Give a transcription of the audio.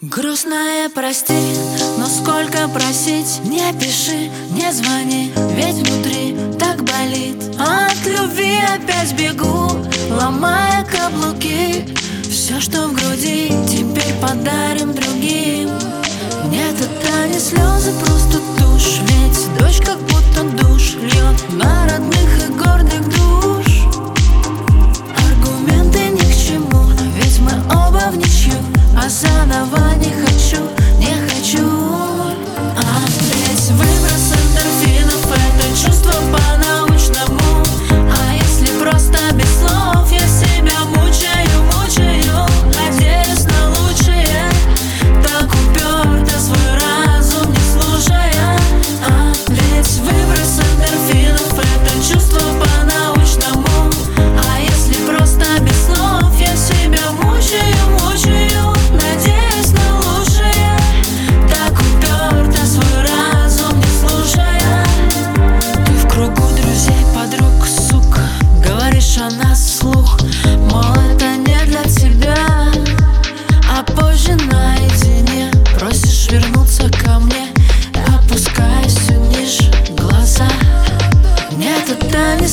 Грустная, прости, но сколько просить? Не пиши, не звони, ведь внутри так болит. От любви опять бегу, ломая каблуки. Все, что в груди, теперь подарим другим. Нет, это не слезы, просто тушь. Ведь дождь как будто душ льет на нас слух. Мол, это не для тебя А позже наедине. Просишь вернуться ко мне Опускаюсь все глаза. Нет, это не